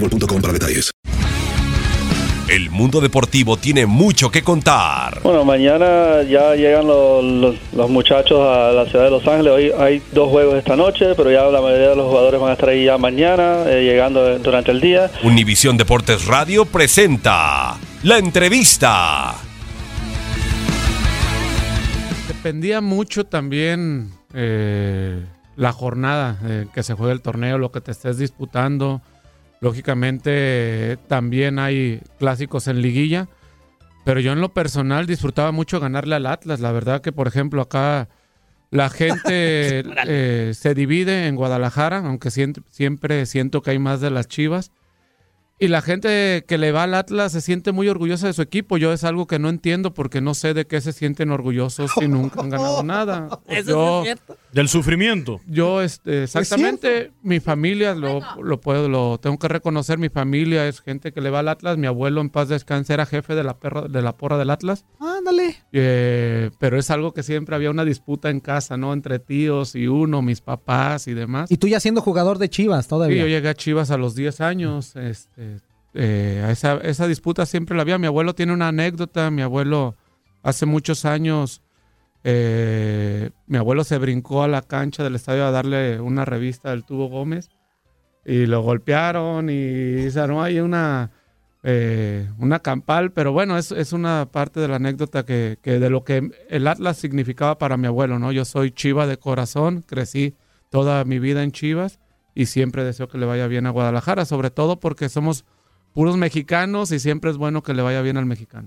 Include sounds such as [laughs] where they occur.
boostmobile.com para detalles. El mundo deportivo tiene mucho que contar. Bueno, mañana ya llegan los, los- los muchachos a la ciudad de Los Ángeles. Hoy hay dos juegos esta noche, pero ya la mayoría de los jugadores van a estar ahí ya mañana, eh, llegando durante el día. Univisión Deportes Radio presenta la entrevista. Dependía mucho también eh, la jornada eh, que se juegue el torneo, lo que te estés disputando. Lógicamente también hay clásicos en liguilla, pero yo en lo personal disfrutaba mucho ganarle al Atlas. La verdad que, por ejemplo, acá la gente [laughs] eh, se divide en Guadalajara, aunque siempre, siempre siento que hay más de las Chivas. Y la gente que le va al Atlas se siente muy orgullosa de su equipo. Yo es algo que no entiendo porque no sé de qué se sienten orgullosos si nunca han ganado nada. [laughs] yo, Del sufrimiento. yo este, exactamente, mi familia, lo, lo puedo, lo tengo que reconocer, mi familia es gente que le va al Atlas. Mi abuelo en paz descanse era jefe de la, perra, de la porra del Atlas. Ándale. Eh, pero es algo que siempre había una disputa en casa, ¿no? Entre tíos y uno, mis papás y demás. Y tú ya siendo jugador de Chivas Sí, todavía. yo llegué a Chivas a los 10 años. Este, eh, esa disputa siempre la había. Mi abuelo tiene una anécdota. Mi abuelo hace muchos años, eh, mi abuelo se brincó a la cancha del estadio a darle una revista del Tubo Gómez y lo golpearon y se armó ahí una, eh, una campal. Pero bueno, es, es una parte de la anécdota que, que de lo que el Atlas significaba para mi abuelo, ¿no? Yo soy Chiva de corazón, crecí toda mi vida en Chivas y siempre deseo que le vaya bien a Guadalajara, sobre todo porque somos puros mexicanos y siempre es bueno que le vaya bien al mexicano.